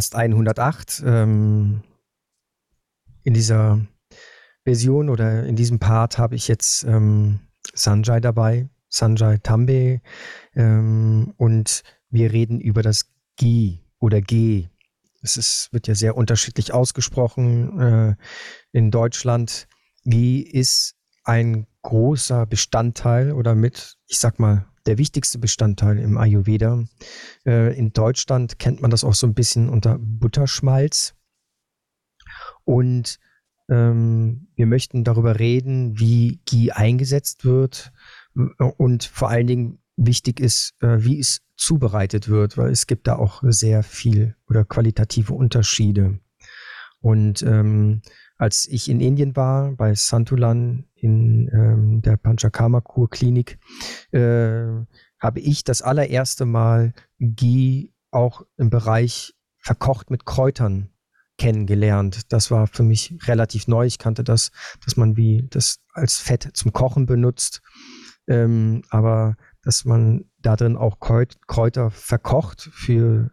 Podcast 108. Ähm, in dieser Version oder in diesem Part habe ich jetzt ähm, Sanjay dabei, Sanjay Tambe, ähm, und wir reden über das G oder G. Es ist, wird ja sehr unterschiedlich ausgesprochen äh, in Deutschland. G ist ein großer Bestandteil oder mit, ich sag mal, der wichtigste Bestandteil im Ayurveda. Äh, in Deutschland kennt man das auch so ein bisschen unter Butterschmalz. Und ähm, wir möchten darüber reden, wie Ghee eingesetzt wird und vor allen Dingen wichtig ist, äh, wie es zubereitet wird, weil es gibt da auch sehr viel oder qualitative Unterschiede. Und ähm, als ich in Indien war, bei Santulan in ähm, der Panchakarma-Kur-Klinik, äh, habe ich das allererste Mal Ghee auch im Bereich verkocht mit Kräutern kennengelernt. Das war für mich relativ neu. Ich kannte das, dass man wie das als Fett zum Kochen benutzt, ähm, aber dass man da drin auch Kräuter verkocht für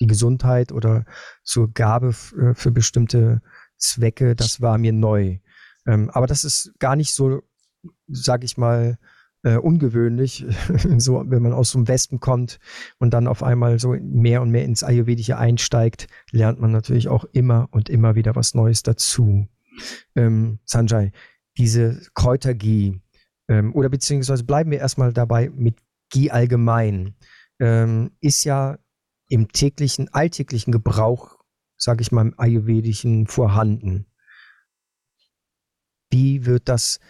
die Gesundheit oder zur Gabe äh, für bestimmte Zwecke, das war mir neu. Ähm, aber das ist gar nicht so, sag ich mal, äh, ungewöhnlich, so, wenn man aus dem Westen kommt und dann auf einmal so mehr und mehr ins Ayurvedische einsteigt, lernt man natürlich auch immer und immer wieder was Neues dazu. Ähm, Sanjay, diese Kräutergie, ähm, oder beziehungsweise bleiben wir erstmal dabei mit Ghee allgemein, ähm, ist ja im täglichen, alltäglichen Gebrauch sage ich mal, im Ayurvedischen vorhanden. Wie wird das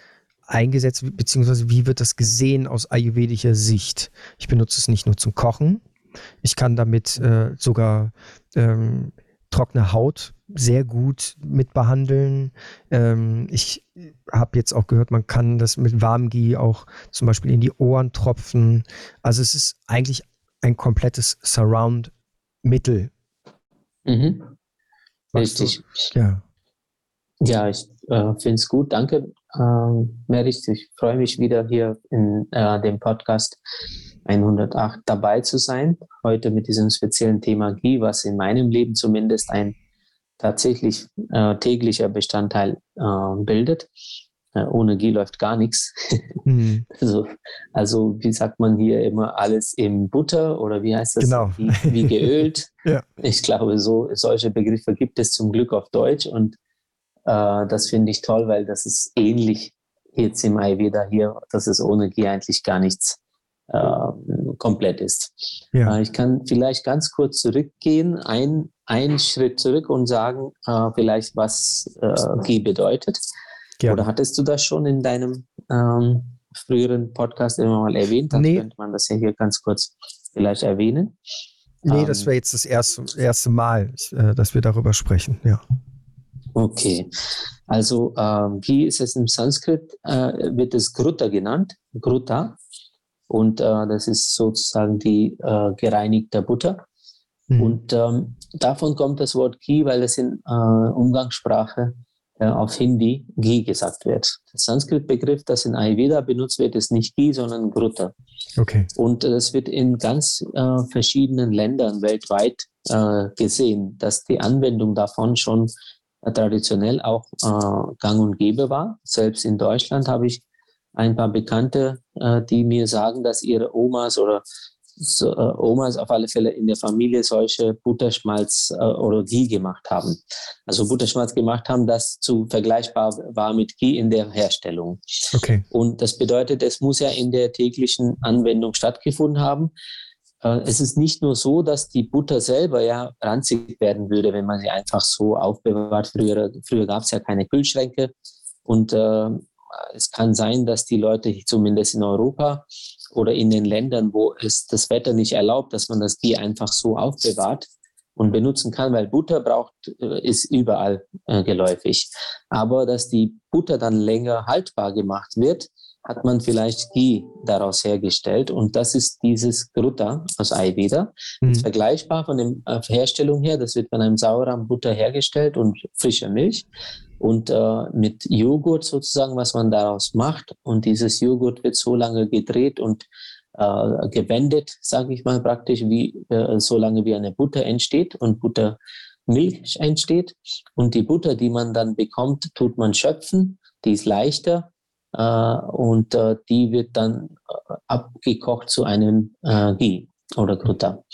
eingesetzt, beziehungsweise wie wird das gesehen aus ayurvedischer Sicht? Ich benutze es nicht nur zum Kochen, ich kann damit äh, sogar ähm, trockene Haut sehr gut mit behandeln. Ähm, ich habe jetzt auch gehört, man kann das mit Warmgi auch zum Beispiel in die Ohren tropfen. Also es ist eigentlich ein komplettes Surround-Mittel. Mhm. Richtig. Du? Ja. Ja, ich äh, finde es gut. Danke, ähm, Merit. Ich freue mich wieder hier in äh, dem Podcast 108 dabei zu sein. Heute mit diesem speziellen Thema Ghee, was in meinem Leben zumindest ein tatsächlich äh, täglicher Bestandteil äh, bildet. Äh, ohne Ghee läuft gar nichts. Mhm. Also, also, wie sagt man hier immer, alles im Butter oder wie heißt das? Genau. Wie, wie geölt. ja. Ich glaube, so solche Begriffe gibt es zum Glück auf Deutsch und äh, das finde ich toll, weil das ist ähnlich jetzt im Ayurveda hier, dass es ohne Ghee eigentlich gar nichts äh, komplett ist. Ja. Äh, ich kann vielleicht ganz kurz zurückgehen, ein, einen Schritt zurück und sagen, äh, vielleicht was äh, Ghee bedeutet. Gerne. Oder hattest du das schon in deinem ähm, früheren Podcast immer mal erwähnt? Dann nee. könnte man das ja hier ganz kurz vielleicht erwähnen. Nee, ähm, das wäre jetzt das erste, erste Mal, äh, dass wir darüber sprechen, ja. Okay, also ähm, wie ist es im Sanskrit, äh, wird es Grutta genannt, Grutta. Und äh, das ist sozusagen die äh, gereinigte Butter. Mhm. Und ähm, davon kommt das Wort Ghee, weil es in äh, Umgangssprache auf Hindi Ghee gesagt wird. Der Sanskrit-Begriff, das in Ayurveda benutzt wird, ist nicht Ghee, sondern Grutta. Okay. Und äh, das wird in ganz äh, verschiedenen Ländern weltweit äh, gesehen, dass die Anwendung davon schon äh, traditionell auch äh, gang und gäbe war. Selbst in Deutschland habe ich ein paar Bekannte, die mir sagen, dass ihre Omas oder so, äh, Omas auf alle Fälle in der Familie solche Butterschmalz äh, oder Ghee gemacht haben. Also Butterschmalz gemacht haben, das zu vergleichbar war mit Ghee in der Herstellung. Okay. Und das bedeutet, es muss ja in der täglichen Anwendung stattgefunden haben. Äh, es ist nicht nur so, dass die Butter selber ja ranzig werden würde, wenn man sie einfach so aufbewahrt. Früher, früher gab es ja keine Kühlschränke und äh, es kann sein, dass die Leute zumindest in Europa oder in den Ländern, wo es das Wetter nicht erlaubt, dass man das Ghee einfach so aufbewahrt und benutzen kann, weil Butter braucht, äh, ist überall äh, geläufig. Aber dass die Butter dann länger haltbar gemacht wird, hat man vielleicht Ghee daraus hergestellt. Und das ist dieses Grutta aus Ayurveda. Mhm. Ist vergleichbar von der äh, Herstellung her. Das wird von einem sauren Butter hergestellt und frischer Milch und äh, mit Joghurt sozusagen, was man daraus macht. Und dieses Joghurt wird so lange gedreht und äh, gewendet, sage ich mal praktisch, wie äh, solange wie eine Butter entsteht und Buttermilch entsteht. Und die Butter, die man dann bekommt, tut man schöpfen. Die ist leichter äh, und äh, die wird dann äh, abgekocht zu einem äh, Ghee oder Grutter.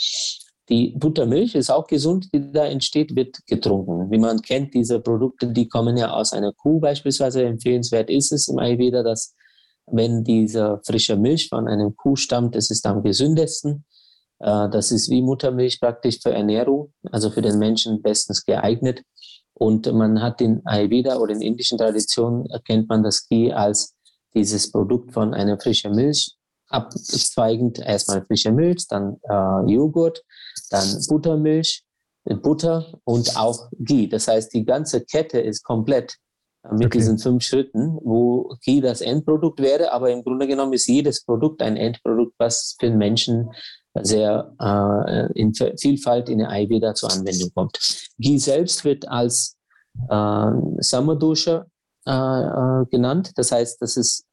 Die Buttermilch ist auch gesund, die da entsteht, wird getrunken. Wie man kennt, diese Produkte, die kommen ja aus einer Kuh beispielsweise. Empfehlenswert ist es im Ayurveda, dass wenn diese frische Milch von einem Kuh stammt, das ist am gesündesten. Äh, das ist wie Muttermilch praktisch für Ernährung, also für den Menschen bestens geeignet. Und man hat in Ayurveda oder in indischen Traditionen erkennt man das Ghee als dieses Produkt von einer frischen Milch abzweigend. Erstmal frische Milch, dann äh, Joghurt, dann Buttermilch, Butter und auch Ghee. Das heißt, die ganze Kette ist komplett äh, mit okay. diesen fünf Schritten, wo Ghee das Endprodukt wäre, aber im Grunde genommen ist jedes Produkt ein Endprodukt, was für den Menschen sehr äh, in Vielfalt in der Ayurveda zur Anwendung kommt. Ghee selbst wird als äh, Samadosha äh, äh, genannt. Das heißt, das ist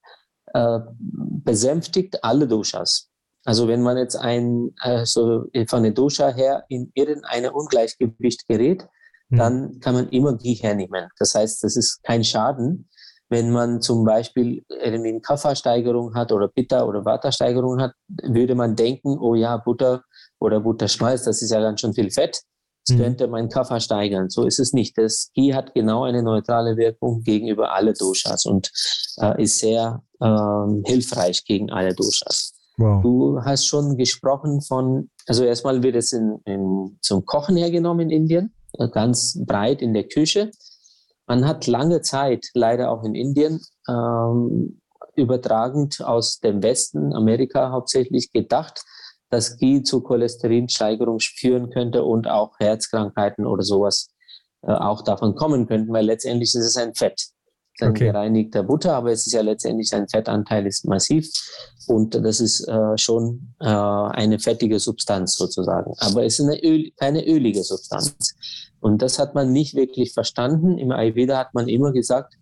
äh, besänftigt alle Doshas. Also wenn man jetzt ein, also von der Dosha her in irgendein Ungleichgewicht gerät, mhm. dann kann man immer Ghee hernehmen. Das heißt, das ist kein Schaden, wenn man zum Beispiel irgendwie eine Kaffersteigerung hat oder Pitta- oder Vata-Steigerung hat, würde man denken, oh ja, Butter oder Butterschmalz, das ist ja ganz schön viel Fett. Das mhm. könnte mein Kaffer steigern. So ist es nicht. Das Ghee hat genau eine neutrale Wirkung gegenüber alle Doshas und äh, ist sehr äh, hilfreich gegen alle Doshas. Wow. Du hast schon gesprochen von, also erstmal wird es in, in, zum Kochen hergenommen in Indien, äh, ganz breit in der Küche. Man hat lange Zeit, leider auch in Indien, ähm, übertragend aus dem Westen, Amerika hauptsächlich, gedacht, dass Ghee zu Cholesterinsteigerung führen könnte und auch Herzkrankheiten oder sowas äh, auch davon kommen könnten, weil letztendlich ist es ein Fett ein okay. gereinigter Butter, aber es ist ja letztendlich ein Fettanteil ist massiv und das ist äh, schon äh, eine fettige Substanz sozusagen. Aber es ist eine Öl, keine ölige Substanz. Und das hat man nicht wirklich verstanden. Im Ayurveda hat man immer gesagt,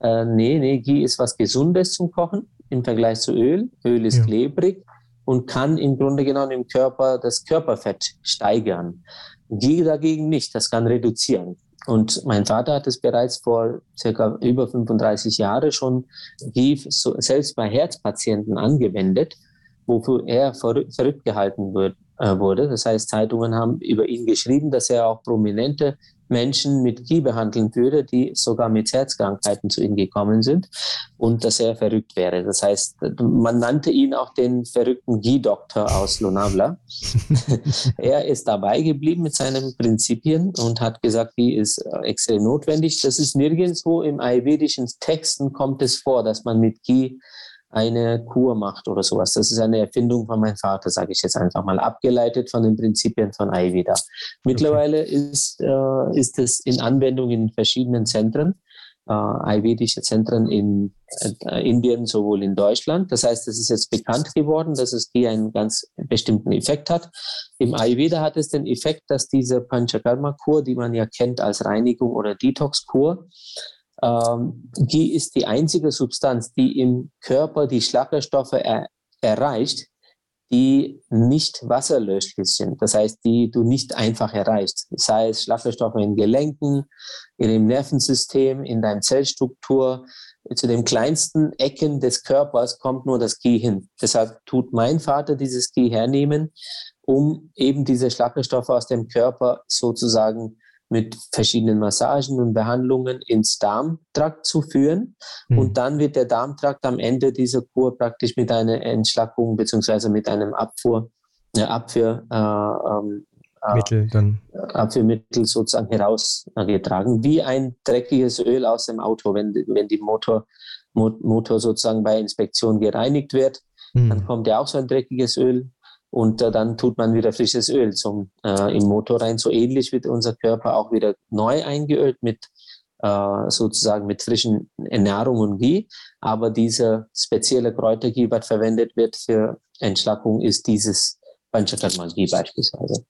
äh, nee, nee, Ghee ist was Gesundes zum Kochen im Vergleich zu Öl. Öl ist ja. klebrig und kann im Grunde genommen im Körper das Körperfett steigern. Ghee dagegen nicht, das kann reduzieren. Und mein Vater hat es bereits vor circa über 35 Jahren schon selbst bei Herzpatienten angewendet, wofür er verrückt gehalten äh, wurde. Das heißt, Zeitungen haben über ihn geschrieben, dass er auch prominente Menschen mit Gie behandeln würde, die sogar mit Herzkrankheiten zu ihm gekommen sind und dass er verrückt wäre. Das heißt, man nannte ihn auch den verrückten Gie-Doktor aus Lonavala. er ist dabei geblieben mit seinen Prinzipien und hat gesagt, Gie ist extrem notwendig. Das ist nirgendwo im ayurvedischen Texten kommt es vor, dass man mit Gie eine Kur macht oder sowas. Das ist eine Erfindung von meinem Vater, sage ich jetzt einfach mal, abgeleitet von den Prinzipien von Ayurveda. Mittlerweile okay. ist, äh, ist es in Anwendung in verschiedenen Zentren, äh, ayurvedische Zentren in äh, Indien, sowohl in Deutschland. Das heißt, es ist jetzt bekannt geworden, dass es hier einen ganz bestimmten Effekt hat. Im Ayurveda hat es den Effekt, dass diese Panchakarma-Kur, die man ja kennt als Reinigung oder Detox-Kur, ähm, die ist die einzige Substanz, die im Körper die Schlackerstoffe er erreicht, die nicht wasserlöslich sind. Das heißt, die du nicht einfach erreichst. Sei es Schlackerstoffe in Gelenken, in dem Nervensystem, in deiner Zellstruktur. Zu den kleinsten Ecken des Körpers kommt nur das Ghee hin. Deshalb tut mein Vater dieses Ghee hernehmen, um eben diese Schlackerstoffe aus dem Körper sozusagen mit verschiedenen Massagen und Behandlungen ins Darmtrakt zu führen. Mhm. Und dann wird der Darmtrakt am Ende dieser Kur praktisch mit einer Entschlackung beziehungsweise mit einem Abfuhr, äh, Abführ, äh, ähm, äh, Mittel dann. Abführmittel sozusagen herausgetragen, wie ein dreckiges Öl aus dem Auto, wenn, wenn die Motor, Motor sozusagen bei Inspektion gereinigt wird, mhm. dann kommt ja auch so ein dreckiges Öl und äh, dann tut man wieder frisches Öl zum, äh, im Motor rein. So ähnlich wird unser Körper auch wieder neu eingeölt mit äh, sozusagen mit frischen Ernährung und Ghee. Aber dieser spezielle Kräuterghee, was verwendet wird für Entschlackung, ist dieses Panchakarma Ghee beispielsweise.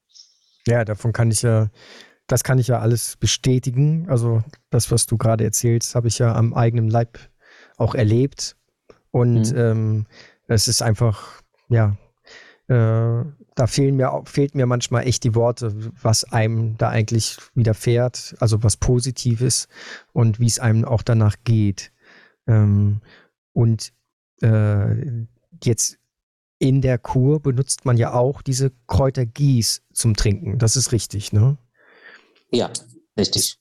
Ja, davon kann ich ja, das kann ich ja alles bestätigen. Also das, was du gerade erzählst, habe ich ja am eigenen Leib auch erlebt. Und mhm. ähm, es ist einfach ja, äh, da fehlen mir, fehlt mir manchmal echt die Worte, was einem da eigentlich widerfährt, also was Positives und wie es einem auch danach geht. Ähm, und äh, jetzt in der Kur benutzt man ja auch diese Kräutergieß zum Trinken. Das ist richtig, ne? Ja, richtig.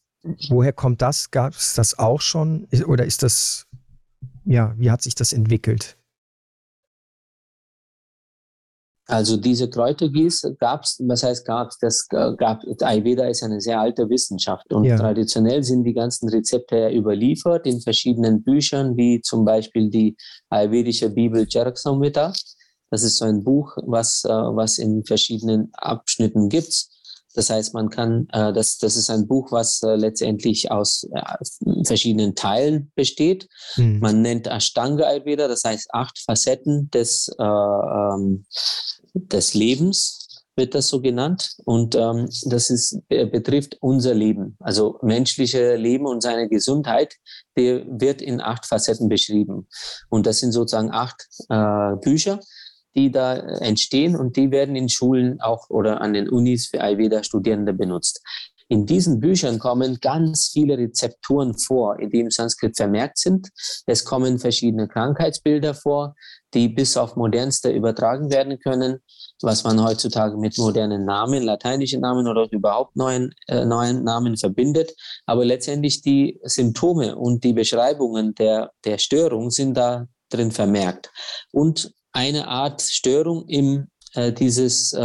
Woher kommt das? Gab es das auch schon? Oder ist das, ja, wie hat sich das entwickelt? Also diese Kräutergieß gab es, was heißt gab es, das gab, Ayurveda ist eine sehr alte Wissenschaft und ja. traditionell sind die ganzen Rezepte ja überliefert in verschiedenen Büchern, wie zum Beispiel die ayurvedische Bibel Charak Samhita. Das ist so ein Buch, was, äh, was in verschiedenen Abschnitten gibt. Das heißt, man kann, äh, das, das ist ein Buch, was äh, letztendlich aus äh, verschiedenen Teilen besteht. Mhm. Man nennt Ashtanga Ayurveda, das heißt acht Facetten des, äh, ähm, des Lebens wird das so genannt. Und ähm, das ist, äh, betrifft unser Leben, also menschliche Leben und seine Gesundheit, der wird in acht Facetten beschrieben. Und das sind sozusagen acht äh, Bücher die da entstehen und die werden in Schulen auch oder an den Unis für Ayurveda-Studierende benutzt. In diesen Büchern kommen ganz viele Rezepturen vor, in denen Sanskrit vermerkt sind. Es kommen verschiedene Krankheitsbilder vor, die bis auf modernste übertragen werden können, was man heutzutage mit modernen Namen, lateinischen Namen oder überhaupt neuen, äh, neuen Namen verbindet. Aber letztendlich die Symptome und die Beschreibungen der, der Störung sind da drin vermerkt. Und eine Art Störung im äh, dieses äh,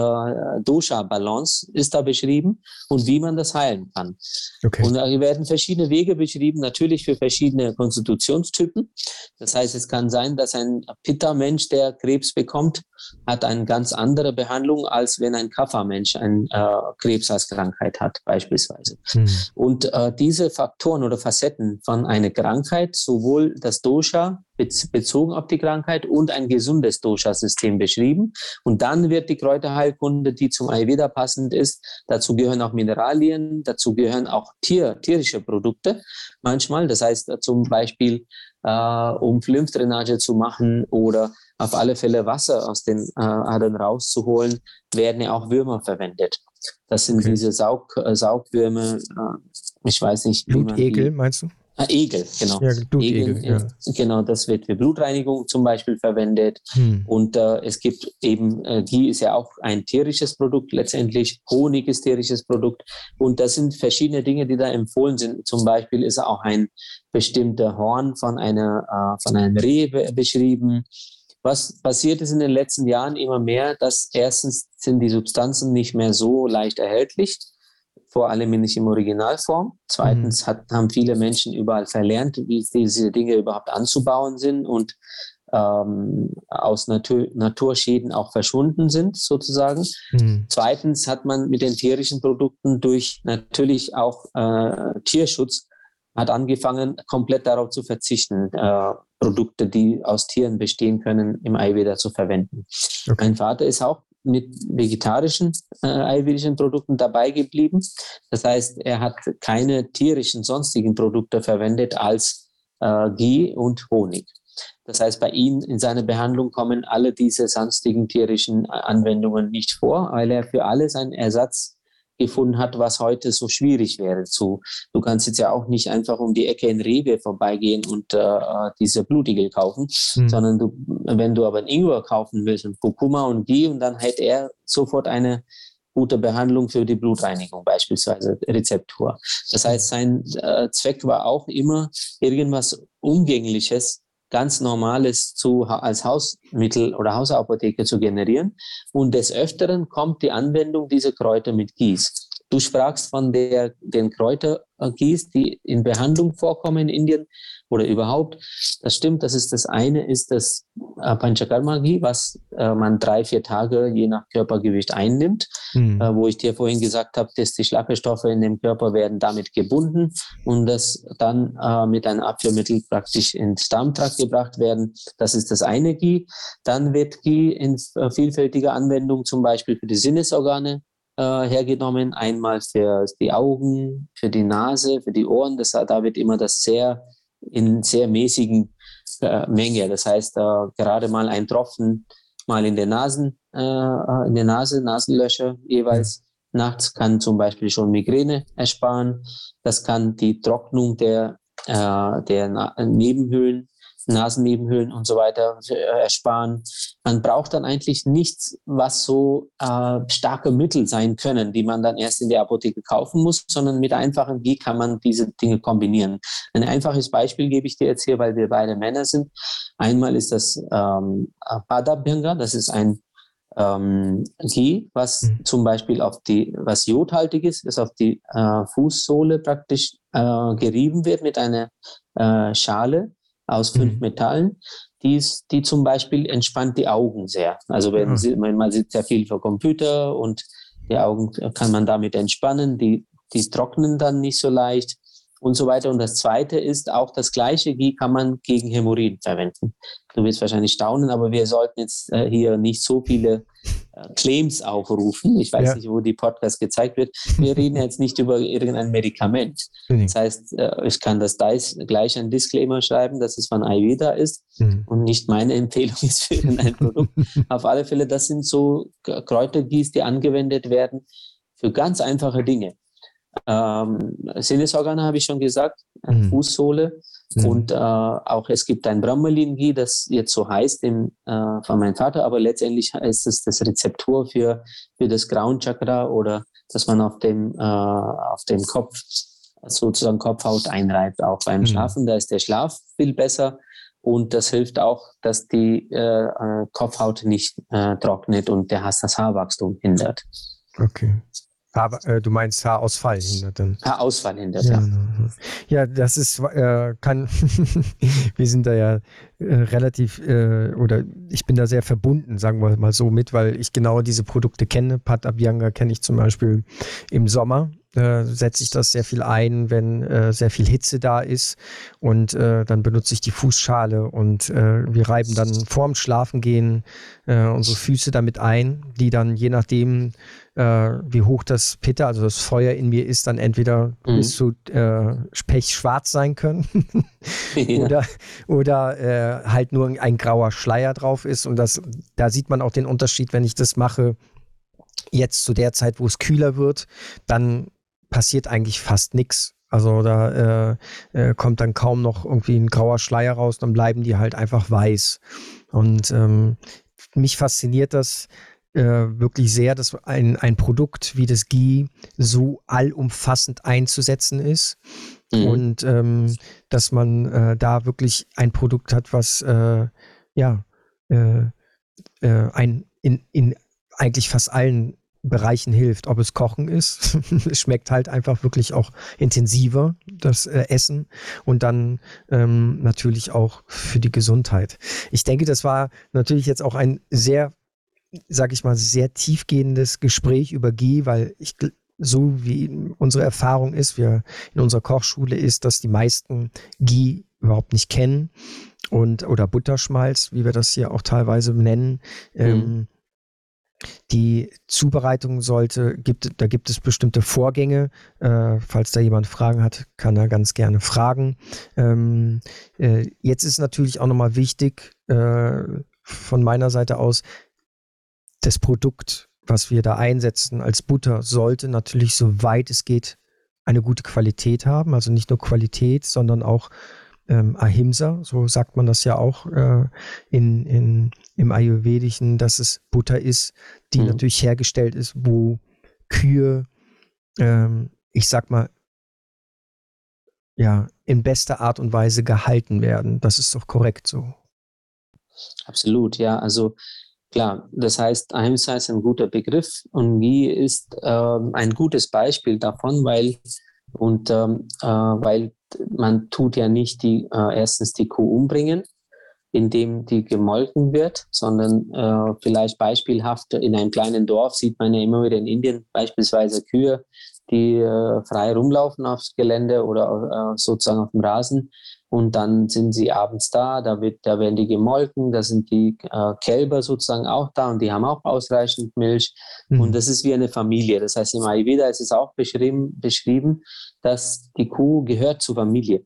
Dosha-Balance ist da beschrieben und wie man das heilen kann. Okay. Und da werden verschiedene Wege beschrieben, natürlich für verschiedene Konstitutionstypen. Das heißt, es kann sein, dass ein Pitta-Mensch, der Krebs bekommt, hat eine ganz andere Behandlung, als wenn ein Kapha-Mensch ein äh, Krebs als Krankheit hat, beispielsweise. Hm. Und äh, diese Faktoren oder Facetten von einer Krankheit, sowohl das Dosha bezogen auf die Krankheit und ein gesundes Dosha-System beschrieben. Und dann wird die Kräuterheilkunde, die zum Ayurveda passend ist, dazu gehören auch Mineralien, dazu gehören auch Tier, tierische Produkte manchmal. Das heißt zum Beispiel, äh, um Lymphdrainage zu machen oder auf alle Fälle Wasser aus den äh, Adern rauszuholen, werden ja auch Würmer verwendet. Das sind okay. diese Saug, äh, Saugwürme, äh, ich weiß nicht. Blutegel, meinst du? Ah, Egel, genau. Ja, Egel, ja. Genau, das wird für Blutreinigung zum Beispiel verwendet. Hm. Und äh, es gibt eben, äh, Ghee ist ja auch ein tierisches Produkt letztendlich, Honig ist tierisches Produkt. Und das sind verschiedene Dinge, die da empfohlen sind. Zum Beispiel ist auch ein bestimmter Horn von, einer, äh, von einem Reh beschrieben. Was passiert ist in den letzten Jahren immer mehr, dass erstens sind die Substanzen nicht mehr so leicht erhältlich vor allem nicht im Originalform. Zweitens mhm. hat, haben viele Menschen überall verlernt, wie diese Dinge überhaupt anzubauen sind und ähm, aus Natur, Naturschäden auch verschwunden sind, sozusagen. Mhm. Zweitens hat man mit den tierischen Produkten durch natürlich auch äh, Tierschutz hat angefangen, komplett darauf zu verzichten, äh, Produkte, die aus Tieren bestehen können, im Ayurveda zu verwenden. Okay. Mein Vater ist auch mit vegetarischen äh, ayurvedischen Produkten dabei geblieben. Das heißt, er hat keine tierischen sonstigen Produkte verwendet als äh, Ghee und Honig. Das heißt, bei ihm in seiner Behandlung kommen alle diese sonstigen tierischen äh, Anwendungen nicht vor, weil er für alles einen Ersatz gefunden hat, was heute so schwierig wäre zu. Du kannst jetzt ja auch nicht einfach um die Ecke in Rewe vorbeigehen und äh, diese Blutigel kaufen, mhm. sondern du, wenn du aber ein Ingwer kaufen willst und Kurkuma und die und dann hätte er sofort eine gute Behandlung für die Blutreinigung, beispielsweise Rezeptur. Das heißt, sein äh, Zweck war auch immer irgendwas Umgängliches ganz Normales zu, als Hausmittel oder Hausapotheke zu generieren. Und des Öfteren kommt die Anwendung dieser Kräuter mit Gieß. Du sprachst von der, den Kräutergieß, die in Behandlung vorkommen in Indien oder überhaupt. Das stimmt, das ist das eine, ist das äh, Panchakarma-Ghee, was äh, man drei, vier Tage je nach Körpergewicht einnimmt, mhm. äh, wo ich dir vorhin gesagt habe, dass die Schlackestoffe in dem Körper werden damit gebunden und das dann mit einem Abführmittel praktisch ins Darmtrakt gebracht werden. Das ist das eine Ghee. Dann wird Ghee in vielfältiger Anwendung zum Beispiel für die Sinnesorgane äh, hergenommen. Einmal für die Augen, für die Nase, für die Ohren. Das, da wird immer das sehr in sehr mäßigen äh, Menge. Das heißt, äh, gerade mal ein Tropfen mal in der Nasen, äh, in der Nase, Nasenlöcher jeweils. Nachts kann zum Beispiel schon Migräne ersparen. Das kann die Trocknung der, äh, der Nebenhöhlen Nasennebenhöhlen und so weiter äh, ersparen. Man braucht dann eigentlich nichts, was so äh, starke Mittel sein können, die man dann erst in der Apotheke kaufen muss, sondern mit einfachen Wie kann man diese Dinge kombinieren. Ein einfaches Beispiel gebe ich dir jetzt hier, weil wir beide Männer sind. Einmal ist das ähm, Padabhyanga, das ist ein ähm, Ghee, was mhm. zum Beispiel auf die, was jodhaltig ist, ist auf die äh, Fußsohle praktisch äh, gerieben wird mit einer äh, Schale aus fünf mhm. Metallen, die, ist, die zum Beispiel entspannt die Augen sehr. Also wenn mhm. sie, man sitzt sehr viel vor Computer und die Augen kann man damit entspannen, die, die trocknen dann nicht so leicht und so weiter. Und das Zweite ist auch das Gleiche, wie kann man gegen Hämorrhoiden verwenden. Du wirst wahrscheinlich staunen, aber wir sollten jetzt äh, hier nicht so viele äh, Claims aufrufen. Ich weiß ja. nicht, wo die Podcast gezeigt wird. Wir reden jetzt nicht über irgendein Medikament. Mhm. Das heißt, äh, ich kann das gleich ein Disclaimer schreiben, dass es von Ayurveda ist mhm. und nicht meine Empfehlung ist für irgendein Produkt. Auf alle Fälle, das sind so Kräutergieß, die angewendet werden für ganz einfache Dinge. Ähm, Sinnesorgane habe ich schon gesagt, mhm. Fußsohle. Mhm. Und äh, auch es gibt ein Brahmalin-Ghee, das jetzt so heißt im, äh, von meinem Vater, aber letztendlich ist es das Rezeptur für, für das Crown-Chakra oder dass man auf dem, äh, auf dem Kopf sozusagen Kopfhaut einreibt, auch beim mhm. Schlafen. Da ist der Schlaf viel besser. Und das hilft auch, dass die äh, äh Kopfhaut nicht äh, trocknet und der Hass das Haarwachstum hindert. Okay. Äh, du meinst Haarausfall hindert dann? Haarausfall hindert, ja. Ja, ja das ist, äh, kann, wir sind da ja äh, relativ, äh, oder ich bin da sehr verbunden, sagen wir mal so mit, weil ich genau diese Produkte kenne. Pat Abhyanga kenne ich zum Beispiel im Sommer äh, setze ich das sehr viel ein, wenn äh, sehr viel Hitze da ist. Und äh, dann benutze ich die Fußschale und äh, wir reiben dann vorm Schlafengehen äh, unsere Füße damit ein, die dann je nachdem, wie hoch das Pitter, also das Feuer in mir ist, dann entweder mhm. bis zu pechschwarz sein können ja. oder, oder halt nur ein grauer Schleier drauf ist. Und das, da sieht man auch den Unterschied, wenn ich das mache, jetzt zu der Zeit, wo es kühler wird, dann passiert eigentlich fast nichts. Also da äh, äh, kommt dann kaum noch irgendwie ein grauer Schleier raus, dann bleiben die halt einfach weiß. Und ähm, mich fasziniert das äh, wirklich sehr, dass ein, ein Produkt wie das GI so allumfassend einzusetzen ist. Mhm. Und ähm, dass man äh, da wirklich ein Produkt hat, was äh, ja äh, ein in, in eigentlich fast allen Bereichen hilft. Ob es Kochen ist, es schmeckt halt einfach wirklich auch intensiver, das äh, Essen und dann ähm, natürlich auch für die Gesundheit. Ich denke, das war natürlich jetzt auch ein sehr, sag ich mal, sehr tiefgehendes Gespräch über Ghee, weil ich so wie unsere Erfahrung ist, wir in unserer Kochschule ist, dass die meisten Ghee überhaupt nicht kennen und oder Butterschmalz, wie wir das hier auch teilweise nennen. Mhm. Ähm, die Zubereitung sollte, gibt, da gibt es bestimmte Vorgänge. Äh, falls da jemand Fragen hat, kann er ganz gerne fragen. Ähm, äh, jetzt ist natürlich auch nochmal wichtig, äh, von meiner Seite aus, das Produkt, was wir da einsetzen als Butter, sollte natürlich, soweit es geht, eine gute Qualität haben. Also nicht nur Qualität, sondern auch ähm, Ahimsa, so sagt man das ja auch äh, in, in, im Ayurvedischen, dass es Butter ist, die mhm. natürlich hergestellt ist, wo Kühe, ähm, ich sag mal, ja, in bester Art und Weise gehalten werden. Das ist doch korrekt so. Absolut, ja. Also klar, das heißt, Ahimsa ist ein guter Begriff und wie ist ähm, ein gutes Beispiel davon, weil und ähm, äh, weil man tut ja nicht die, äh, erstens die Kuh umbringen, indem die gemolken wird, sondern äh, vielleicht beispielhaft in einem kleinen Dorf sieht man ja immer wieder in Indien beispielsweise Kühe, die äh, frei rumlaufen aufs Gelände oder äh, sozusagen auf dem Rasen und dann sind sie abends da, da, wird, da werden die gemolken, da sind die äh, Kälber sozusagen auch da und die haben auch ausreichend Milch mhm. und das ist wie eine Familie. Das heißt, im Ayurveda ist es auch beschrieben, beschrieben dass die Kuh gehört zur Familie.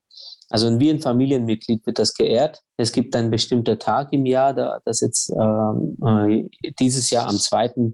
Also wie ein Familienmitglied wird das geehrt. Es gibt einen bestimmten Tag im Jahr, da, das jetzt ähm, äh, dieses Jahr am 2.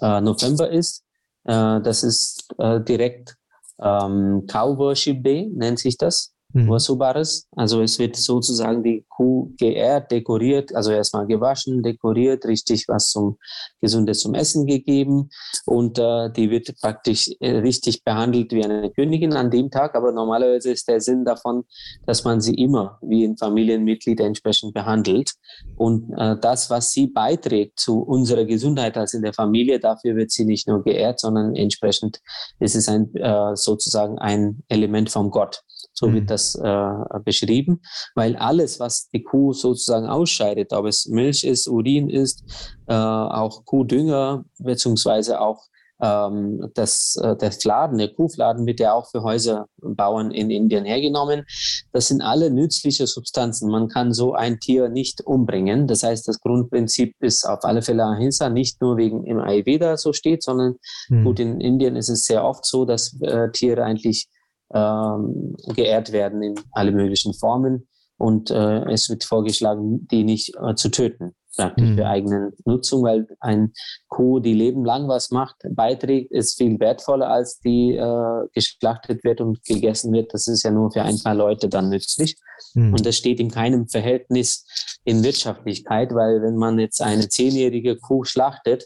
Äh, November ist. Äh, das ist äh, direkt ähm, Cow Worship Day, nennt sich das mhm. Wasubares. Also es wird sozusagen die Kuh geehrt, dekoriert, also erstmal gewaschen, dekoriert, richtig was zum Gesundes zum Essen gegeben und äh, die wird praktisch äh, richtig behandelt wie eine Königin an dem Tag. Aber normalerweise ist der Sinn davon, dass man sie immer wie ein Familienmitglied entsprechend behandelt und äh, das, was sie beiträgt zu unserer Gesundheit als in der Familie, dafür wird sie nicht nur geehrt, sondern entsprechend ist es ein äh, sozusagen ein Element vom Gott. So mhm. wird das äh, beschrieben, weil alles, was die Kuh sozusagen ausscheidet, ob es Milch ist, Urin ist, äh, auch Kuhdünger, beziehungsweise auch ähm, das, äh, der Fladen, der Kuhfladen wird ja auch für Häuserbauern in Indien hergenommen. Das sind alle nützliche Substanzen. Man kann so ein Tier nicht umbringen. Das heißt, das Grundprinzip ist auf alle Fälle Ahimsa, nicht nur wegen im Ayurveda so steht, sondern mhm. gut, in Indien ist es sehr oft so, dass äh, Tiere eigentlich ähm, geehrt werden in alle möglichen Formen. Und äh, es wird vorgeschlagen, die nicht äh, zu töten, praktisch mhm. für eigene Nutzung, weil ein Kuh, die lebenlang was macht, beiträgt, ist viel wertvoller, als die äh, geschlachtet wird und gegessen wird. Das ist ja nur für ein paar Leute dann nützlich. Mhm. Und das steht in keinem Verhältnis in Wirtschaftlichkeit, weil wenn man jetzt eine zehnjährige Kuh schlachtet,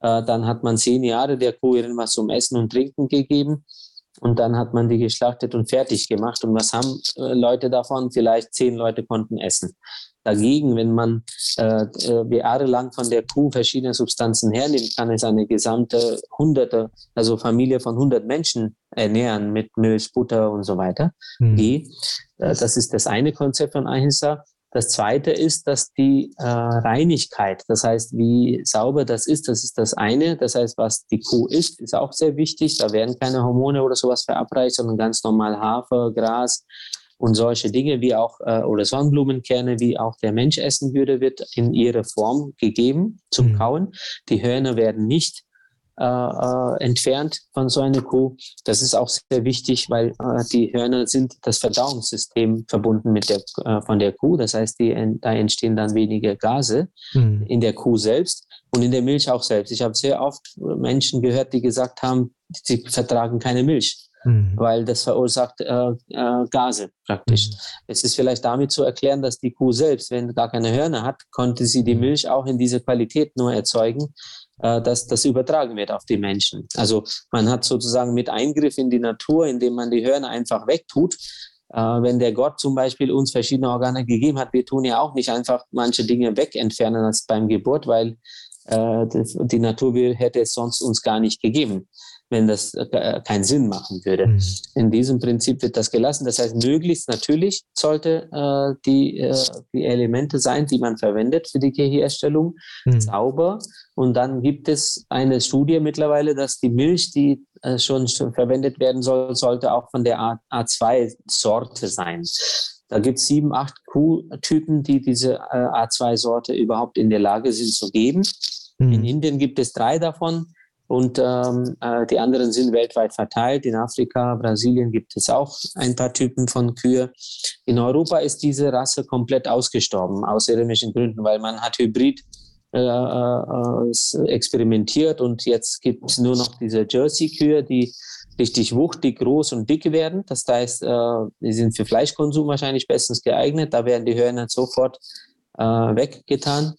äh, dann hat man zehn Jahre der Kuh irgendwas zum Essen und Trinken gegeben und dann hat man die geschlachtet und fertig gemacht. Und was haben äh, Leute davon? Vielleicht zehn Leute konnten essen. Dagegen, wenn man äh, äh jahrelang von der Kuh verschiedene Substanzen hernimmt, kann es eine gesamte Hunderte, also Familie von 100 Menschen ernähren mit Milch, Butter und so weiter. Mhm. Die, äh, das ist das eine Konzept von Ahimsa. Das zweite ist, dass die äh, Reinigkeit, das heißt, wie sauber das ist, das ist das eine. Das heißt, was die Kuh isst, ist auch sehr wichtig. Da werden keine Hormone oder sowas verabreicht, sondern ganz normal Hafer, Gras und solche Dinge wie auch äh, oder Sonnenblumenkerne, wie auch der Mensch essen würde, wird in ihre Form gegeben zum mhm. Kauen. Die Hörner werden nicht äh, äh, entfernt von so einer Kuh. Das ist auch sehr wichtig, weil äh, die Hörner sind das Verdauungssystem verbunden mit der, äh, von der Kuh. Das heißt, die, da entstehen dann weniger Gase mhm. in der Kuh selbst und in der Milch auch selbst. Ich habe sehr oft Menschen gehört, die gesagt haben, sie vertragen keine Milch. Mhm. Weil das verursacht äh, äh, Gase praktisch. Mhm. Es ist vielleicht damit zu erklären, dass die Kuh selbst, wenn gar keine Hörner hat, konnte sie die mhm. Milch auch in dieser Qualität nur erzeugen, äh, dass das übertragen wird auf die Menschen. Also man hat sozusagen mit Eingriff in die Natur, indem man die Hörner einfach wegtut, äh, wenn der Gott zum Beispiel uns verschiedene Organe gegeben hat, wir tun ja auch nicht einfach manche Dinge wegentfernen als beim Geburt, weil äh, die Natur hätte es sonst uns gar nicht gegeben wenn das äh, keinen Sinn machen würde. Mhm. In diesem Prinzip wird das gelassen. Das heißt, möglichst natürlich sollte äh, die, äh, die Elemente sein, die man verwendet für die Gehirerstellung, mhm. sauber. Und dann gibt es eine Studie mittlerweile, dass die Milch, die äh, schon, schon verwendet werden soll, sollte auch von der A2-Sorte sein. Da gibt es sieben, acht Kuhtypen, die diese äh, A2-Sorte überhaupt in der Lage sind zu geben. Mhm. In Indien gibt es drei davon. Und ähm, äh, die anderen sind weltweit verteilt. In Afrika, Brasilien gibt es auch ein paar Typen von Kühe. In Europa ist diese Rasse komplett ausgestorben, aus irgendwelchen Gründen, weil man hat Hybrid äh, äh, experimentiert und jetzt gibt es nur noch diese Jersey-Kühe, die richtig wuchtig, groß und dick werden. Das heißt, äh, die sind für Fleischkonsum wahrscheinlich bestens geeignet. Da werden die Hörner sofort äh, weggetan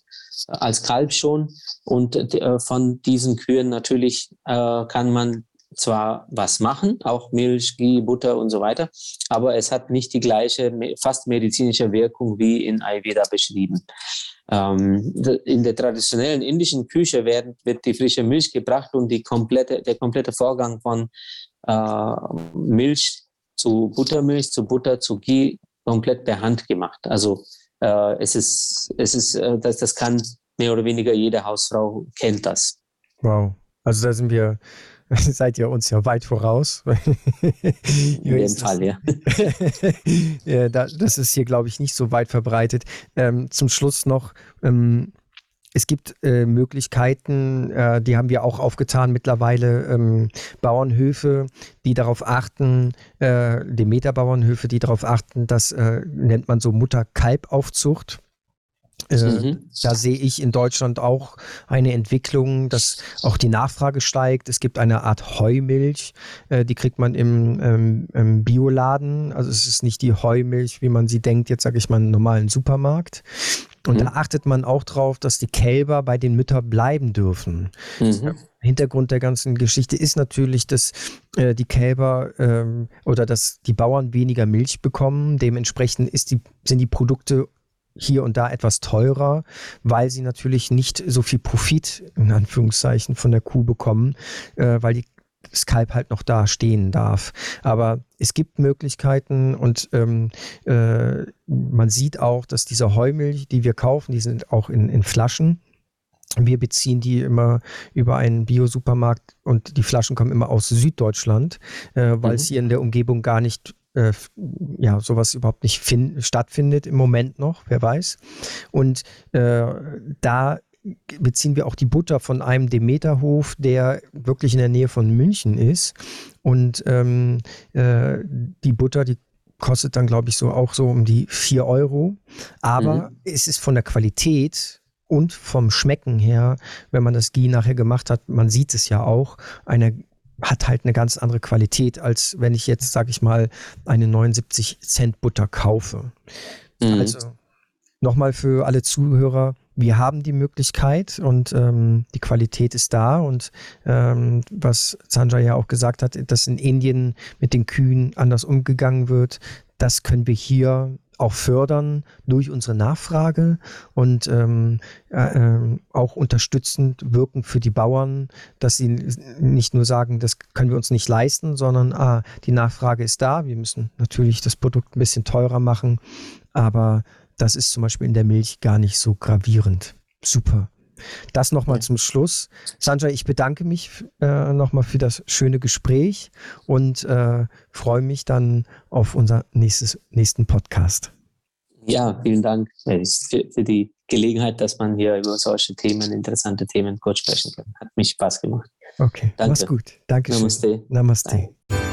als Kalb schon. Und äh, von diesen Kühen natürlich äh, kann man zwar was machen, auch Milch, Ghee, Butter und so weiter, aber es hat nicht die gleiche fast medizinische Wirkung wie in Ayurveda beschrieben. Ähm, in der traditionellen indischen Küche werden, wird die frische Milch gebracht und die komplette, der komplette Vorgang von äh, Milch zu Buttermilch, zu Butter, zu Ghee komplett per Hand gemacht. Also äh, es ist, es ist, äh, das, das kann mehr oder weniger jede Hausfrau kennt das. Wow. Also da sind wir, seid ihr uns ja weit voraus. In dem Fall, ja. ja da, das ist hier, glaube ich, nicht so weit verbreitet. Ähm, zum Schluss noch, ähm, es gibt äh, Möglichkeiten, äh, die haben wir auch aufgetan mittlerweile, ähm, Bauernhöfe, die darauf achten, äh, Demeter-Bauernhöfe, die darauf achten, das äh, nennt man so Mutter-Kalb-Aufzucht. Äh, mhm. Da sehe ich in Deutschland auch eine Entwicklung, dass auch die Nachfrage steigt. Es gibt eine Art Heumilch, äh, die kriegt man im, ähm, im, Bioladen. Also es ist nicht die Heumilch, wie man sie denkt, jetzt sage ich mal im normalen Supermarkt. Und mhm. da achtet man auch drauf, dass die Kälber bei den Müttern bleiben dürfen. Mhm. Hintergrund der ganzen Geschichte ist natürlich, dass äh, die Kälber ähm, oder dass die Bauern weniger Milch bekommen. Dementsprechend ist die, sind die Produkte hier und da etwas teurer, weil sie natürlich nicht so viel Profit in Anführungszeichen von der Kuh bekommen, äh, weil die Kalb halt noch da stehen darf. Aber es gibt Möglichkeiten und ähm, äh, man sieht auch, dass diese Heumilch, die wir kaufen, die sind auch in, in Flaschen. Wir beziehen die immer über einen Bio-Supermarkt und die Flaschen kommen immer aus Süddeutschland, äh, weil mhm. es hier in der Umgebung gar nicht äh, ja, sowas überhaupt nicht stattfindet im Moment noch, wer weiß. Und äh, da beziehen wir auch die Butter von einem Demeterhof, der wirklich in der Nähe von München ist. Und ähm, äh, die Butter, die kostet dann, glaube ich, so auch so um die 4 Euro. Aber mhm. es ist von der Qualität und vom Schmecken her, wenn man das Ghee nachher gemacht hat, man sieht es ja auch, eine hat halt eine ganz andere Qualität, als wenn ich jetzt, sage ich mal, eine 79 Cent Butter kaufe. Mhm. Also nochmal für alle Zuhörer, wir haben die Möglichkeit und ähm, die Qualität ist da. Und ähm, was Sanjay ja auch gesagt hat, dass in Indien mit den Kühen anders umgegangen wird, das können wir hier auch fördern durch unsere Nachfrage und ähm, äh, ähm, auch unterstützend wirken für die Bauern, dass sie nicht nur sagen, das können wir uns nicht leisten, sondern ah, die Nachfrage ist da. Wir müssen natürlich das Produkt ein bisschen teurer machen, aber das ist zum Beispiel in der Milch gar nicht so gravierend. Super. Das nochmal zum Schluss. Sanjay, ich bedanke mich äh, nochmal für das schöne Gespräch und äh, freue mich dann auf unser nächstes, nächsten Podcast. Ja, vielen Dank für, für, die Gelegenheit, dass man hier über solche Themen, interessante Themen kurz sprechen kann. Hat mich Spaß gemacht. Okay, Danke. mach's gut. Danke. Namaste. Namaste. Bye.